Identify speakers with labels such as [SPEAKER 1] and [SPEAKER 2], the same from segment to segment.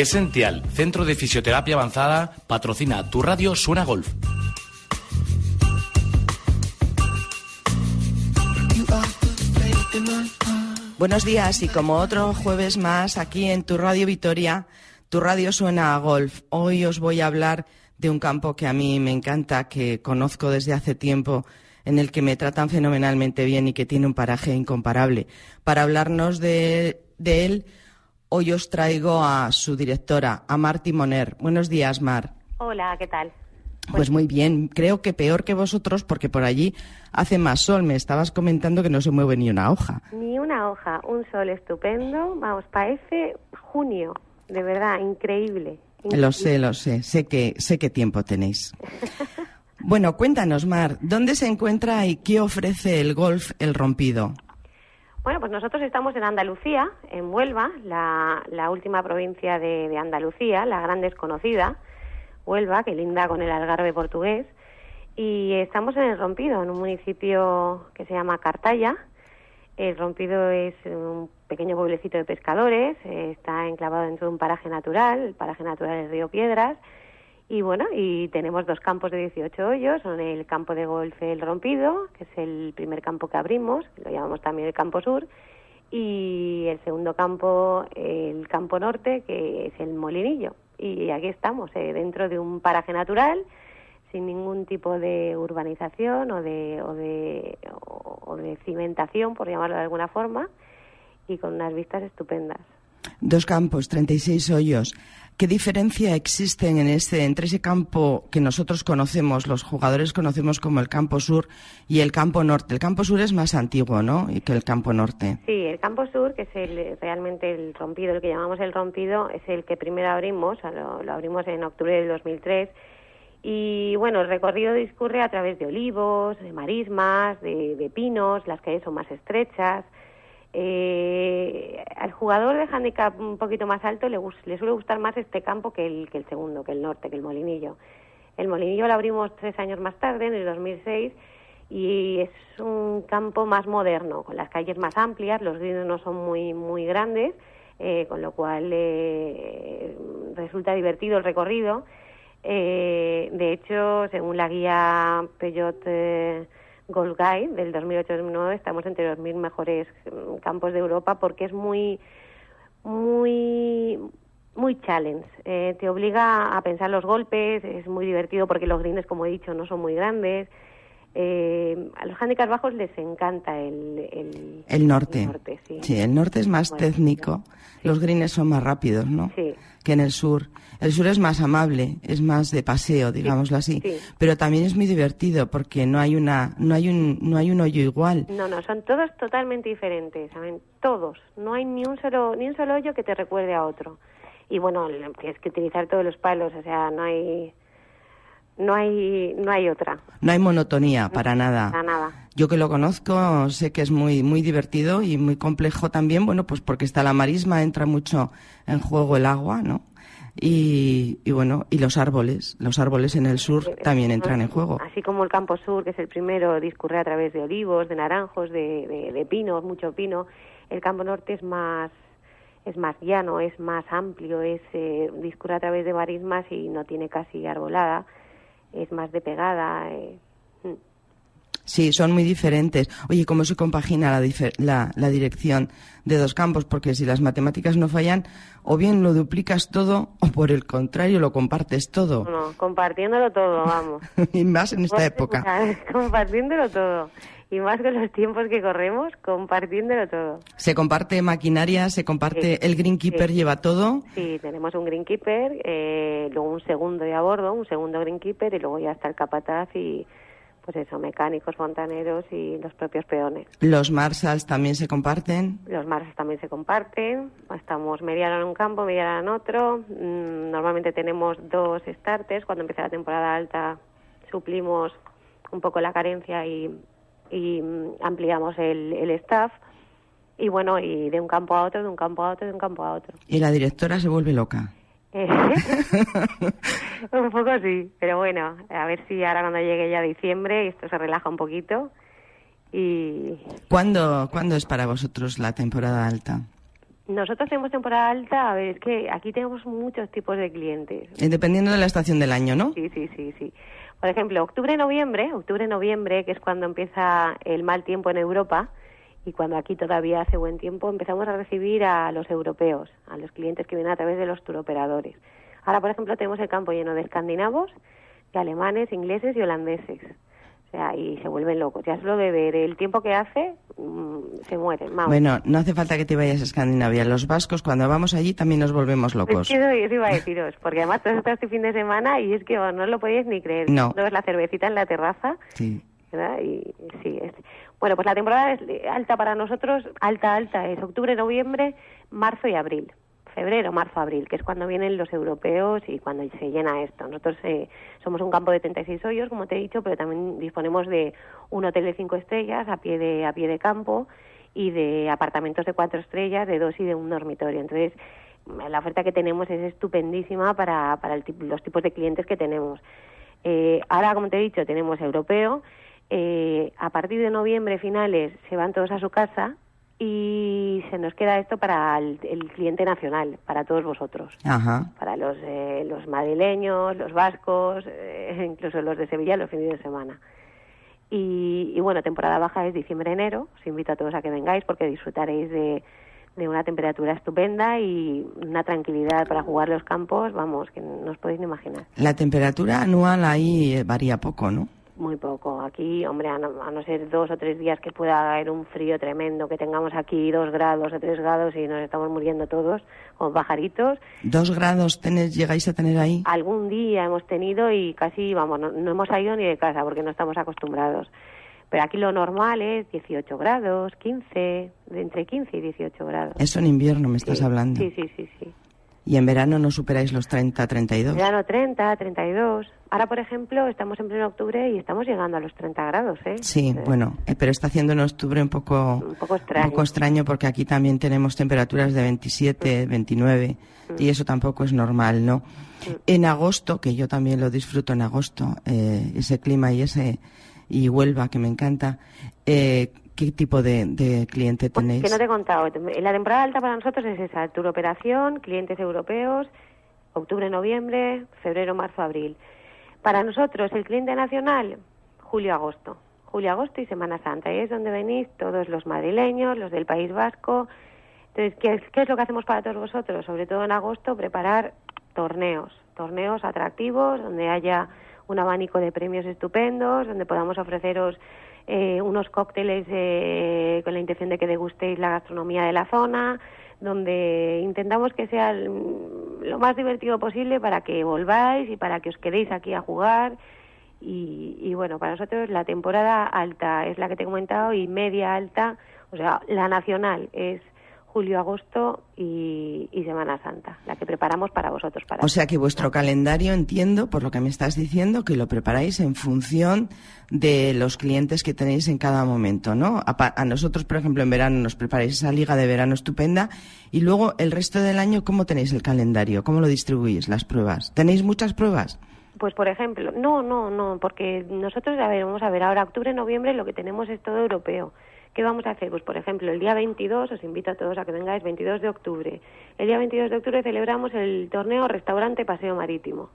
[SPEAKER 1] Esencial, Centro de Fisioterapia Avanzada, patrocina Tu Radio Suena Golf.
[SPEAKER 2] Buenos días y como otro jueves más aquí en Tu Radio Vitoria, Tu Radio Suena a Golf. Hoy os voy a hablar de un campo que a mí me encanta, que conozco desde hace tiempo en el que me tratan fenomenalmente bien y que tiene un paraje incomparable. Para hablarnos de, de él, Hoy os traigo a su directora, a Mar Timoner. Buenos días, Mar.
[SPEAKER 3] Hola, ¿qué tal?
[SPEAKER 2] Pues muy bien, creo que peor que vosotros porque por allí hace más sol. Me estabas comentando que no se mueve ni una hoja.
[SPEAKER 3] Ni una hoja, un sol estupendo. Vamos, parece junio, de verdad, increíble.
[SPEAKER 2] Lo sé, lo sé, sé que, sé qué tiempo tenéis. bueno, cuéntanos, Mar, ¿dónde se encuentra y qué ofrece el golf El Rompido?
[SPEAKER 3] Bueno, pues nosotros estamos en Andalucía, en Huelva, la, última provincia de, Andalucía, la gran desconocida, Huelva, que linda con el Algarve portugués. Y estamos en El Rompido, en un municipio que se llama Cartaya. El Rompido es un pequeño pueblecito de pescadores, está enclavado dentro de un paraje natural, el paraje natural del río Piedras, y bueno, y tenemos dos campos de 18 hoyos, son el campo de golf El Rompido, que es el primer campo que abrimos, lo llamamos también el campo sur, y el segundo campo, el campo norte, que es el Molinillo. Y aquí estamos, eh, dentro de un paraje natural, sin ningún tipo de urbanización o de, o de, o de cimentación, por llamarlo de alguna forma, y con unas vistas estupendas.
[SPEAKER 2] Dos campos, 36 hoyos. ¿Qué diferencia existe en ese, entre ese campo que nosotros conocemos, los jugadores conocemos como el campo sur y el campo norte? El campo sur es más antiguo, ¿no? Que el campo norte.
[SPEAKER 3] Sí, el campo sur, que es el, realmente el rompido, el que llamamos el rompido, es el que primero abrimos, lo, lo abrimos en octubre del 2003. Y bueno, el recorrido discurre a través de olivos, de marismas, de, de pinos, las calles son más estrechas. Eh, al jugador de handicap un poquito más alto le, le suele gustar más este campo que el, que el segundo, que el norte, que el Molinillo. El Molinillo lo abrimos tres años más tarde, en el 2006, y es un campo más moderno, con las calles más amplias, los greens no son muy, muy grandes, eh, con lo cual eh, resulta divertido el recorrido. Eh, de hecho, según la guía Peugeot Gold Guide del 2008-2009 estamos entre los mil mejores mm, campos de Europa porque es muy muy muy challenge. Eh, te obliga a pensar los golpes, es muy divertido porque los greens, como he dicho, no son muy grandes. Eh, a los handicaps bajos les encanta el,
[SPEAKER 2] el, norte. sí. el norte es más técnico. Los greens son más rápidos, ¿no?
[SPEAKER 3] Sí.
[SPEAKER 2] Que en el sur. El sur es más amable, es más de paseo, digámoslo así. Pero también es muy divertido porque no hay una, no hay un, no hay un hoyo igual.
[SPEAKER 3] No, no, son todos totalmente diferentes, ¿saben? Todos. No hay ni un solo, ni un solo hoyo que te recuerde a otro. Y bueno, tienes que utilizar todos los palos, o sea, no hay no hay no hay otra.
[SPEAKER 2] No hay monotonía para nada.
[SPEAKER 3] Para nada.
[SPEAKER 2] Yo que lo conozco sé que es muy muy divertido y muy complejo también, bueno, pues porque está la marisma, entra mucho en juego el agua, ¿no? Y, bueno, y los árboles, los árboles en el sur también entran en juego.
[SPEAKER 3] Así como el campo sur, que es el primero, discurre a través de olivos, de naranjos, de, de, pinos, mucho pino. El campo norte es más es más llano, es más amplio, es eh, discurre a través de marismas y no tiene casi arbolada es más de pegada. Eh.
[SPEAKER 2] Sí, son muy diferentes. Oye, ¿cómo se compagina la, la, la, dirección de dos campos? Porque si las matemáticas no fallan, o bien lo duplicas todo, o por el contrario, lo compartes todo.
[SPEAKER 3] No, compartiéndolo todo, vamos.
[SPEAKER 2] y más en esta época.
[SPEAKER 3] compartiéndolo todo. Y más con los tiempos que corremos, compartiéndolo todo.
[SPEAKER 2] ¿Se comparte maquinaria? ¿Se comparte el Greenkeeper lleva todo?
[SPEAKER 3] Sí, tenemos un Greenkeeper, eh, luego un segundo de a bordo, un segundo Greenkeeper y luego ya está el capataz y pues eso, mecánicos, fontaneros y los propios peones.
[SPEAKER 2] ¿Los Marshalls también se comparten?
[SPEAKER 3] Los Marshalls también se comparten. Estamos media en un campo, media en otro. Mm, normalmente tenemos dos starters. Cuando empieza la temporada alta suplimos un poco la carencia y, y mm, ampliamos el, el staff. Y bueno, y de un campo a otro, de un campo a otro, de un campo a otro.
[SPEAKER 2] ¿Y la directora se vuelve loca?
[SPEAKER 3] un poco sí, pero bueno, a ver si ahora cuando llegue ya diciembre esto se relaja un poquito. y
[SPEAKER 2] ¿Cuándo, ¿Cuándo es para vosotros la temporada alta?
[SPEAKER 3] Nosotros tenemos temporada alta, a ver, es que aquí tenemos muchos tipos de clientes.
[SPEAKER 2] Eh, dependiendo de la estación del año, ¿no?
[SPEAKER 3] Sí, sí, sí, sí. Por ejemplo, octubre-noviembre, octubre-noviembre, que es cuando empieza el mal tiempo en Europa, y cuando aquí todavía hace buen tiempo empezamos a recibir a los europeos, a los clientes que vienen a través de los turoperadores. Ahora, por ejemplo, tenemos el campo lleno de escandinavos, de alemanes, ingleses y holandeses. O sea, y se vuelven locos. Ya solo de ver el tiempo que hace, mm, se mueren.
[SPEAKER 2] Bueno, no hace falta que te vayas a Escandinavia. Los vascos, cuando vamos allí, también nos volvemos locos.
[SPEAKER 3] Es que eso iba a deciros, porque además tú estás este fin de semana y es que no lo podéis ni creer.
[SPEAKER 2] No.
[SPEAKER 3] ves la cervecita en la terraza.
[SPEAKER 2] Sí.
[SPEAKER 3] ¿verdad? Y sí, es, bueno, pues la temporada es alta para nosotros, alta, alta, es octubre, noviembre, marzo y abril. Febrero, marzo, abril, que es cuando vienen los europeos y cuando se llena esto. Nosotros eh, somos un campo de 36 hoyos, como te he dicho, pero también disponemos de un hotel de cinco estrellas a pie de, a pie de campo y de apartamentos de cuatro estrellas, de dos y de un dormitorio. Entonces, la oferta que tenemos es estupendísima para, para los tipos de clientes que tenemos. Eh, ahora, como te he dicho, tenemos europeo, eh, a partir de noviembre finales se van todos a su casa y se nos queda esto para el, cliente nacional, para todos vosotros, para los, eh, los madrileños, los vascos, eh, incluso los de Sevilla los fines de semana. Y, bueno, temporada baja es diciembre-enero, os invito a todos a que vengáis porque disfrutaréis de, de una temperatura estupenda y una tranquilidad para jugar los campos, vamos, que no os podéis ni imaginar.
[SPEAKER 2] La temperatura anual ahí varía poco, ¿no?
[SPEAKER 3] Muy poco. Aquí, hombre, a no, ser dos o tres días que pueda haber un frío tremendo, que tengamos aquí dos grados o tres grados y nos estamos muriendo todos, como pajaritos.
[SPEAKER 2] ¿Dos grados tenés, llegáis a tener ahí?
[SPEAKER 3] Algún día hemos tenido y casi, vamos, no, hemos salido ni de casa porque no estamos acostumbrados. Pero aquí lo normal es 18 grados, 15, de entre 15 y 18 grados.
[SPEAKER 2] Eso en invierno me estás hablando.
[SPEAKER 3] Sí, sí, sí, sí.
[SPEAKER 2] ¿Y en verano no superáis los 30, 32? En
[SPEAKER 3] verano 30, 32. Ahora, por ejemplo, estamos en pleno octubre y estamos llegando a los 30 grados, ¿eh?
[SPEAKER 2] Sí,
[SPEAKER 3] eh,
[SPEAKER 2] bueno, eh, pero está haciendo en octubre un poco,
[SPEAKER 3] un poco extraño.
[SPEAKER 2] Un poco extraño porque aquí también tenemos temperaturas de 27, 29 mm. y eso tampoco es normal, ¿no? Mm. En agosto, que yo también lo disfruto en agosto, eh, ese clima y ese y Huelva que me encanta, eh, ¿Qué tipo de, cliente pues tenéis?
[SPEAKER 3] que no te he contado. La temporada alta para nosotros es esa, tour operación, clientes europeos, octubre, noviembre, febrero, marzo, abril. Para nosotros, el cliente nacional, julio, agosto. Julio, agosto y Semana Santa. Ahí es donde venís todos los madrileños, los del País Vasco. Entonces, ¿qué es, ¿qué es lo que hacemos para todos vosotros? Sobre todo en agosto, preparar torneos, torneos atractivos, donde haya un abanico de premios estupendos, donde podamos ofreceros eh, unos cócteles eh, con la intención de que degustéis la gastronomía de la zona, donde intentamos que sea lo más divertido posible para que volváis y para que os quedéis aquí a jugar. Y, y, bueno, para nosotros la temporada alta es la que te he comentado y media alta, o sea, la nacional es julio, agosto y, Semana Santa, la que preparamos para vosotros. Para
[SPEAKER 2] o sea que vuestro calendario, entiendo, por lo que me estás diciendo, que lo preparáis en función de los clientes que tenéis en cada momento, ¿no? A, nosotros, por ejemplo, en verano nos preparáis esa liga de verano estupenda y luego el resto del año, ¿cómo tenéis el calendario? ¿Cómo lo distribuís, las pruebas? ¿Tenéis muchas pruebas?
[SPEAKER 3] Pues por ejemplo, no, no, no, porque nosotros, a ver, vamos a ver, ahora octubre, noviembre lo que tenemos es todo europeo. ¿Qué vamos a hacer? Pues, por ejemplo, el día 22, os invito a todos a que vengáis, 22 de octubre. El día 22 de octubre celebramos el torneo Restaurante Paseo Marítimo.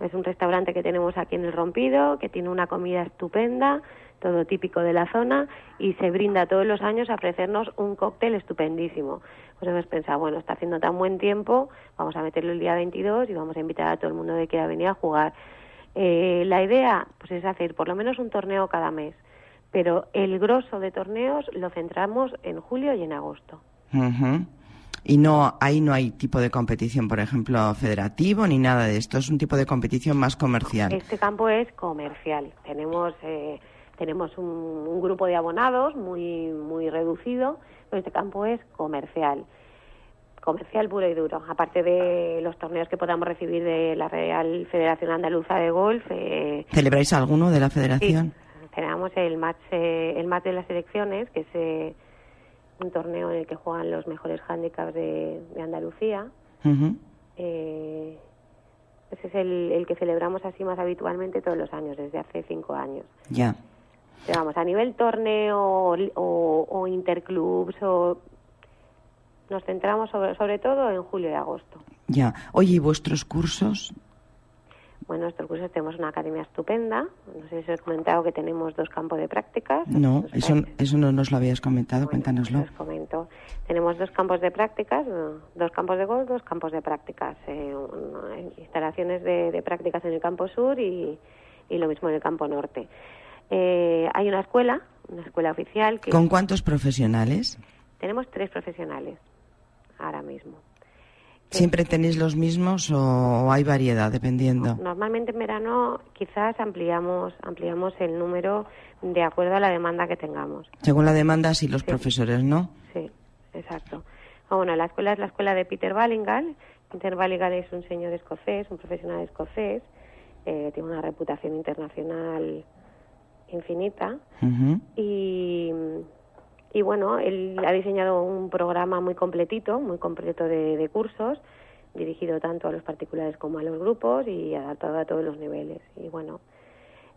[SPEAKER 3] Es un restaurante que tenemos aquí en el Rompido, que tiene una comida estupenda, todo típico de la zona, y se brinda todos los años a ofrecernos un cóctel estupendísimo. Pues hemos pensado, bueno, está haciendo tan buen tiempo, vamos a meterlo el día 22 y vamos a invitar a todo el mundo que quiera venir a jugar. Eh, la idea pues es hacer por lo menos un torneo cada mes, pero el grosso de torneos lo centramos en julio y en agosto.
[SPEAKER 2] Y no, ahí no hay tipo de competición, por ejemplo, federativo ni nada de esto. Es un tipo de competición más comercial.
[SPEAKER 3] Este campo es comercial. Tenemos eh, tenemos un, grupo de abonados muy muy reducido, pero este campo es comercial. Comercial puro y duro. Aparte de los torneos que podamos recibir de la Real Federación Andaluza de Golf. Eh,
[SPEAKER 2] ¿Celebráis alguno de la Federación?
[SPEAKER 3] Sí, celebramos el match, eh, el match de las elecciones, que es un torneo en el que juegan los mejores handicaps de, Andalucía. Eh, ese es el, que celebramos así más habitualmente todos los años, desde hace cinco años.
[SPEAKER 2] Ya.
[SPEAKER 3] vamos, a nivel torneo o, o interclubs, o, nos centramos sobre, sobre todo en julio y agosto.
[SPEAKER 2] Ya. Oye, ¿y vuestros cursos?
[SPEAKER 3] Bueno, nuestro curso tenemos una academia estupenda. No sé si os he comentado que tenemos dos campos de prácticas.
[SPEAKER 2] No, eso, eso no nos lo habías comentado, cuéntanoslo.
[SPEAKER 3] Os comento. Tenemos dos campos de prácticas, dos campos de golf, dos campos de prácticas. Eh, instalaciones de, prácticas en el campo sur y, lo mismo en el campo norte. Eh, hay una escuela, una escuela oficial. Que
[SPEAKER 2] ¿Con cuántos profesionales?
[SPEAKER 3] Tenemos tres profesionales ahora mismo.
[SPEAKER 2] ¿Siempre tenéis los mismos o hay variedad dependiendo?
[SPEAKER 3] Normalmente en verano quizás ampliamos ampliamos el número de acuerdo a la demanda que tengamos.
[SPEAKER 2] Según la demanda, sí, los profesores, ¿no?
[SPEAKER 3] Sí, exacto. Ah, bueno, la escuela es la escuela de Peter Ballingal. Peter Ballingal es un señor escocés, un profesional escocés. Eh, tiene una reputación internacional infinita. Y y bueno, él ha diseñado un programa muy completito, muy completo de, cursos, dirigido tanto a los particulares como a los grupos y adaptado a todos los niveles. Y bueno,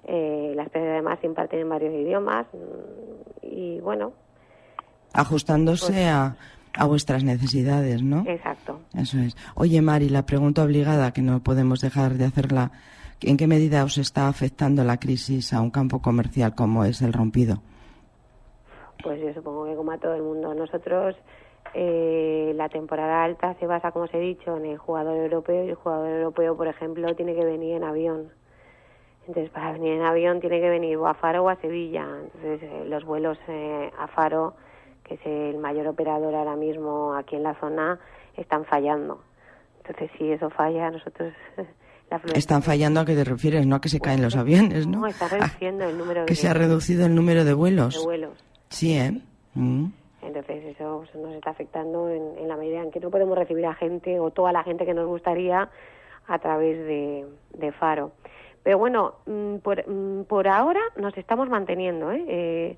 [SPEAKER 3] eh, las clases además se imparten en varios idiomas mm, y bueno.
[SPEAKER 2] Ajustándose pues a, a vuestras necesidades, ¿no?
[SPEAKER 3] Exacto.
[SPEAKER 2] Eso es. Oye, Mari, la pregunta obligada, que no podemos dejar de hacerla, ¿en qué medida os está afectando la crisis a un campo comercial como es el rompido?
[SPEAKER 3] Pues yo supongo que como a todo el mundo. Nosotros eh, la temporada alta se basa, como os he dicho, en el jugador europeo y el jugador europeo, por ejemplo, tiene que venir en avión. Entonces, para venir en avión tiene que venir o a Faro o a Sevilla. Entonces, eh, los vuelos eh, a Faro, que es el mayor operador ahora mismo aquí en la zona, están fallando. Entonces, si eso falla, nosotros...
[SPEAKER 2] Están fallando a qué te refieres, no a que se caen los aviones, ¿no?
[SPEAKER 3] No, está reduciendo el número
[SPEAKER 2] de... Que se ha reducido el número de vuelos.
[SPEAKER 3] De vuelos.
[SPEAKER 2] Sí, ¿eh? Mm.
[SPEAKER 3] Entonces eso nos está afectando en, la medida en que no podemos recibir a gente o toda la gente que nos gustaría a través de, Faro. Pero bueno, mm, por, mm, por, ahora nos estamos manteniendo, ¿eh? ¿eh?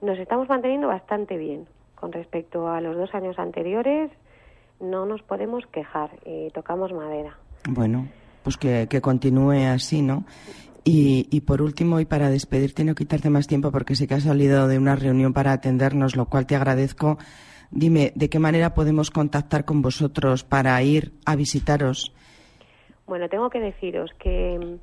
[SPEAKER 3] Nos estamos manteniendo bastante bien con respecto a los dos años anteriores. No nos podemos quejar y tocamos madera.
[SPEAKER 2] Bueno, pues que, que continúe así, ¿no? Y, por último, y para despedirte, no quitarte más tiempo porque sé que has salido de una reunión para atendernos, lo cual te agradezco. Dime, ¿de qué manera podemos contactar con vosotros para ir a visitaros?
[SPEAKER 3] Bueno, tengo que deciros que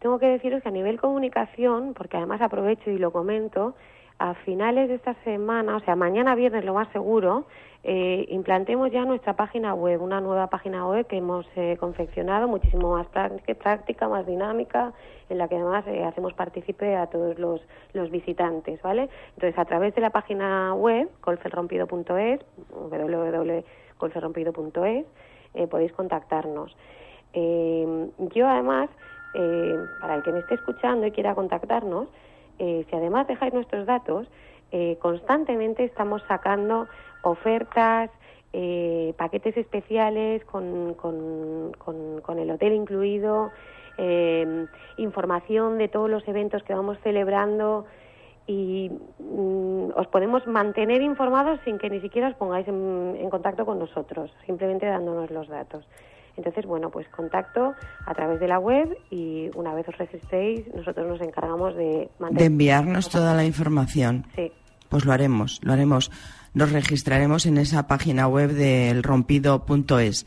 [SPEAKER 3] tengo que deciros que a nivel comunicación, porque además aprovecho y lo comento, a finales de esta semana, o sea, mañana viernes lo más seguro, eh, implantemos ya nuestra página web, una nueva página web que hemos eh, confeccionado, muchísimo más práctica, más dinámica, en la que además eh, hacemos partícipe a todos los, los, visitantes, ¿vale? Entonces, a través de la página web, golferrompido.es, www.golferrompido.es, eh, podéis contactarnos. yo además, para el que me esté escuchando y quiera contactarnos, si además dejáis nuestros datos, constantemente estamos sacando ofertas, eh, paquetes especiales con, con, el hotel incluido, eh, información de todos los eventos que vamos celebrando y mm, os podemos mantener informados sin que ni siquiera os pongáis en, contacto con nosotros, simplemente dándonos los datos. Entonces, bueno, pues contacto a través de la web y una vez os registréis, nosotros nos encargamos de
[SPEAKER 2] mantener... De enviarnos toda la información.
[SPEAKER 3] Sí.
[SPEAKER 2] Pues lo haremos, lo haremos nos registraremos en esa página web del rompido.es.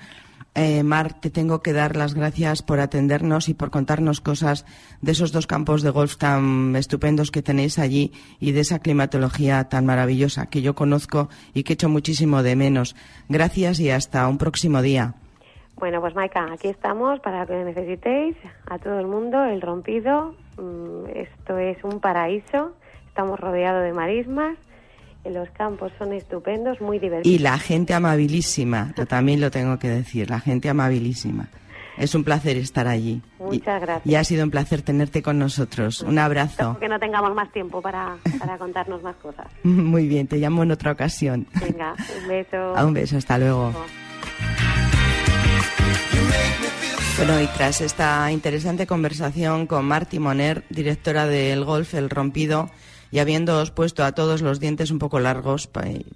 [SPEAKER 2] eh, Mar, te tengo que dar las gracias por atendernos y por contarnos cosas de esos dos campos de golf tan estupendos que tenéis allí y de esa climatología tan maravillosa que yo conozco y que echo muchísimo de menos. Gracias y hasta un próximo día.
[SPEAKER 3] Bueno, pues Maika, aquí estamos para lo que necesitéis, a todo el mundo, el rompido. Mm, esto es un paraíso, estamos rodeados de marismas los campos son estupendos, muy divertidos.
[SPEAKER 2] Y la gente amabilísima, yo también lo tengo que decir, la gente amabilísima. Es un placer estar allí.
[SPEAKER 3] Muchas gracias.
[SPEAKER 2] Y ha sido un placer tenerte con nosotros. Un abrazo.
[SPEAKER 3] Que no tengamos más tiempo para, para contarnos más cosas.
[SPEAKER 2] Muy bien, te llamo en otra ocasión.
[SPEAKER 3] Venga, un beso.
[SPEAKER 2] A un beso, hasta luego. Bueno, y tras esta interesante conversación con Marti Moner, directora del Golf El Rompido, y habiéndoos puesto a todos los dientes un poco largos,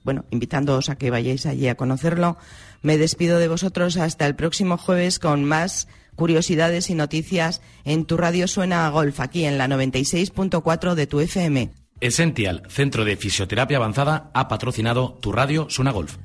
[SPEAKER 2] bueno, invitándoos a que vayáis allí a conocerlo, me despido de vosotros hasta el próximo jueves con más curiosidades y noticias en tu radio Suena a Golf, aquí en la 96.4 de tu FM.
[SPEAKER 1] Essential, Centro de Fisioterapia Avanzada, ha patrocinado tu radio Suena Golf.